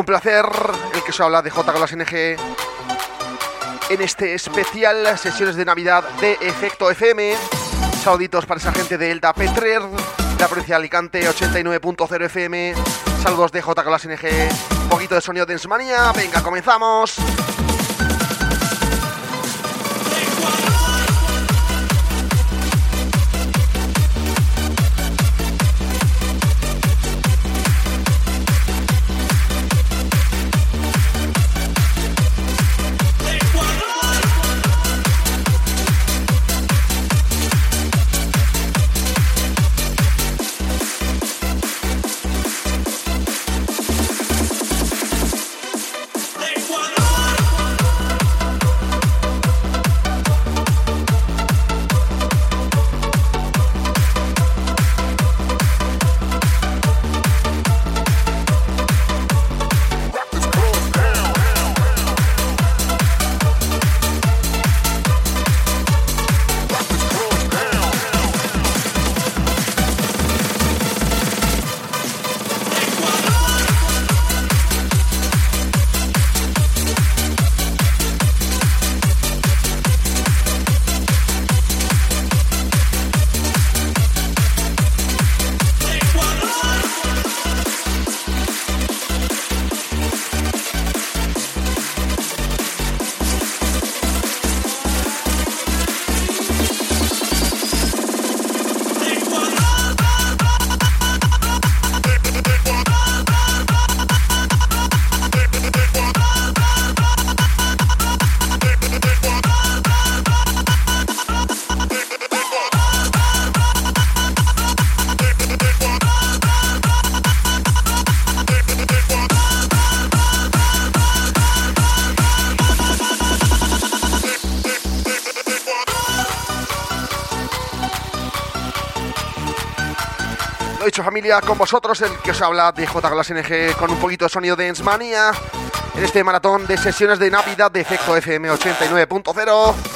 un placer el que se habla de J con las NG en este especial sesiones de Navidad de Efecto FM. Saluditos para esa gente de Elda Petrer, de la provincia de Alicante, 89.0 FM. Saludos de J con las NG. Un poquito de sonido de Ensmania. Venga, comenzamos. Con vosotros el que os habla de J NG con un poquito de sonido de Ensmania en este maratón de sesiones de Navidad de Efecto FM 89.0.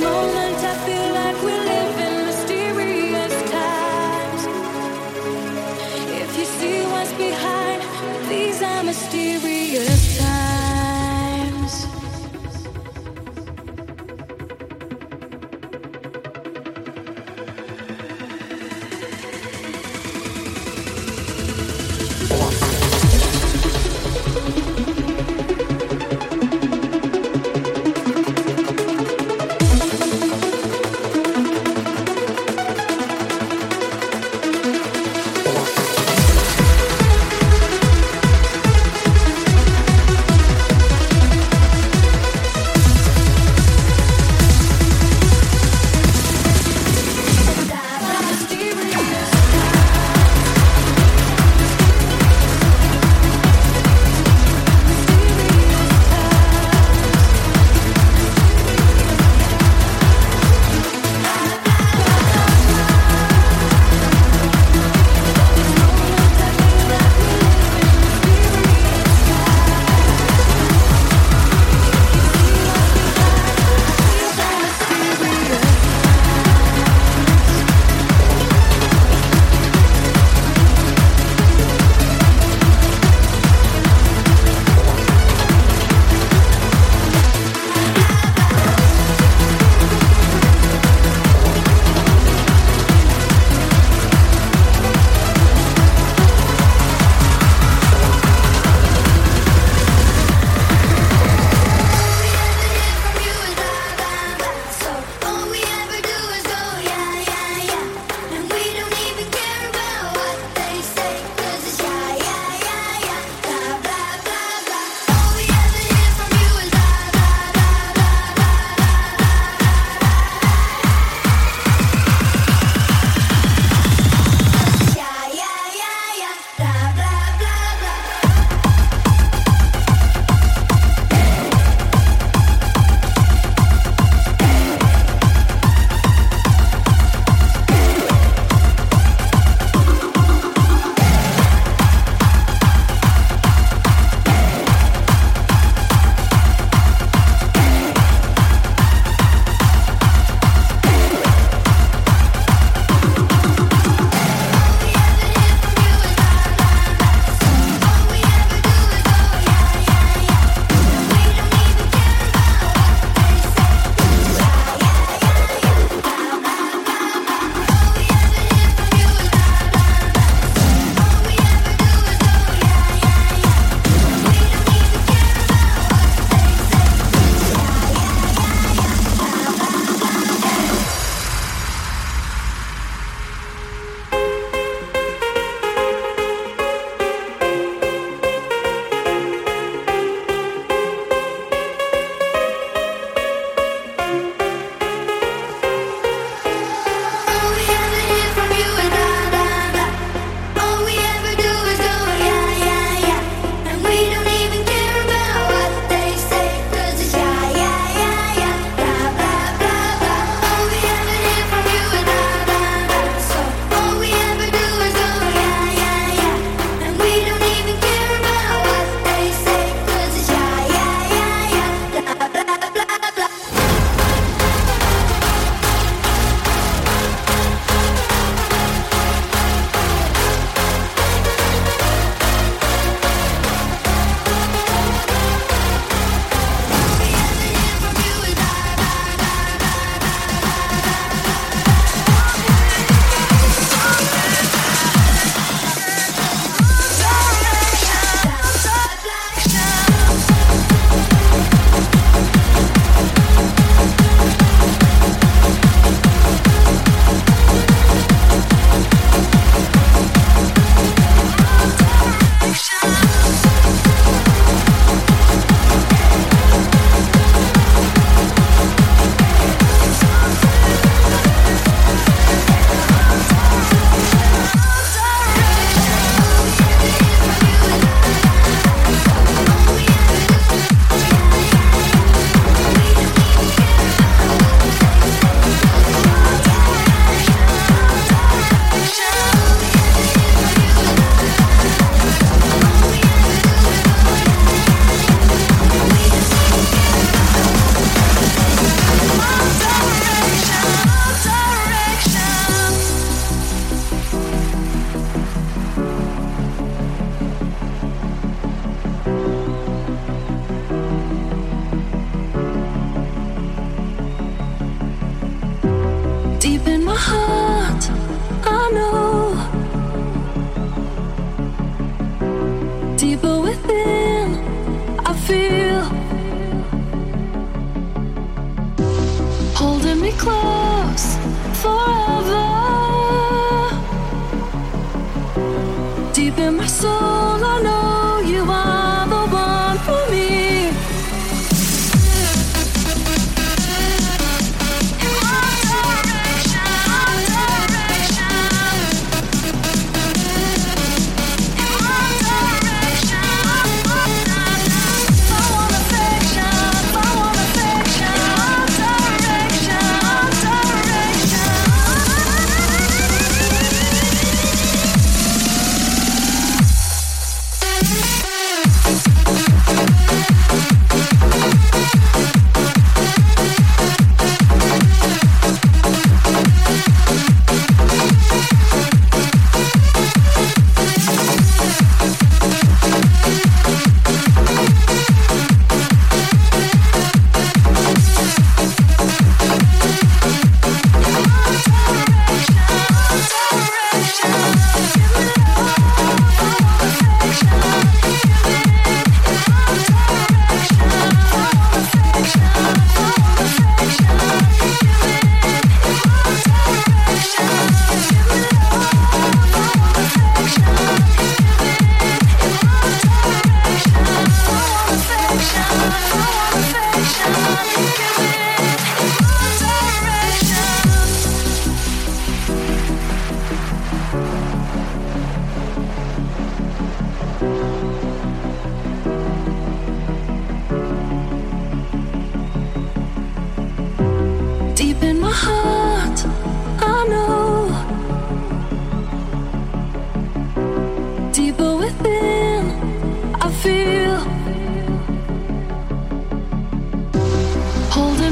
moment I feel like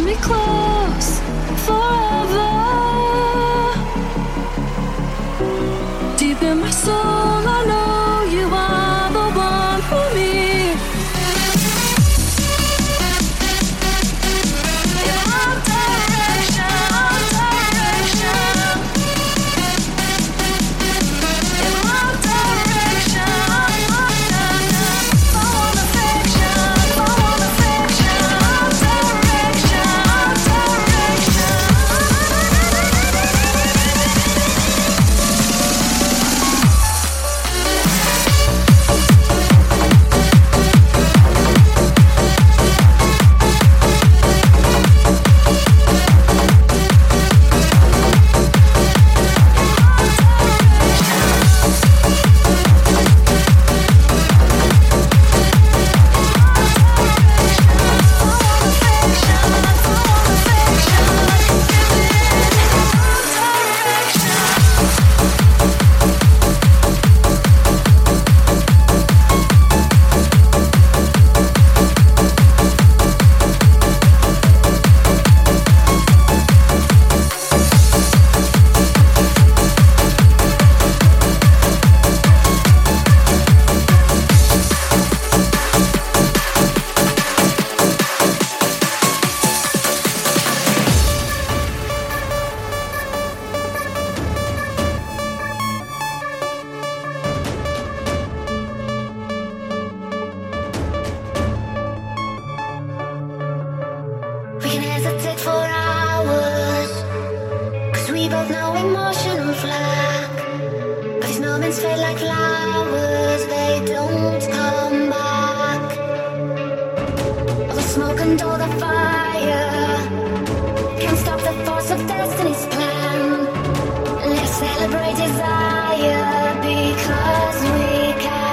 me close forever. emotional flag. These moments fade like flowers, they don't come back. All the smoke and all the fire can't stop the force of destiny's plan. Let's celebrate desire because we can.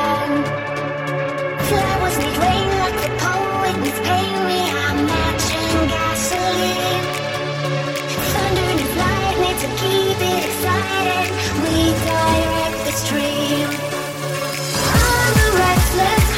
excited, we direct the stream. I'm a restless.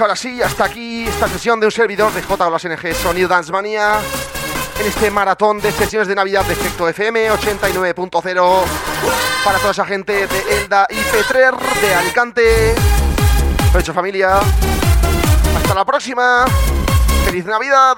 Ahora sí, hasta aquí esta sesión de un servidor de J NG Sonido Dance Mania en este maratón de sesiones de Navidad de Efecto FM 89.0 para toda esa gente de Elda y Petrer de Alicante. Lo hecho familia. Hasta la próxima. Feliz Navidad.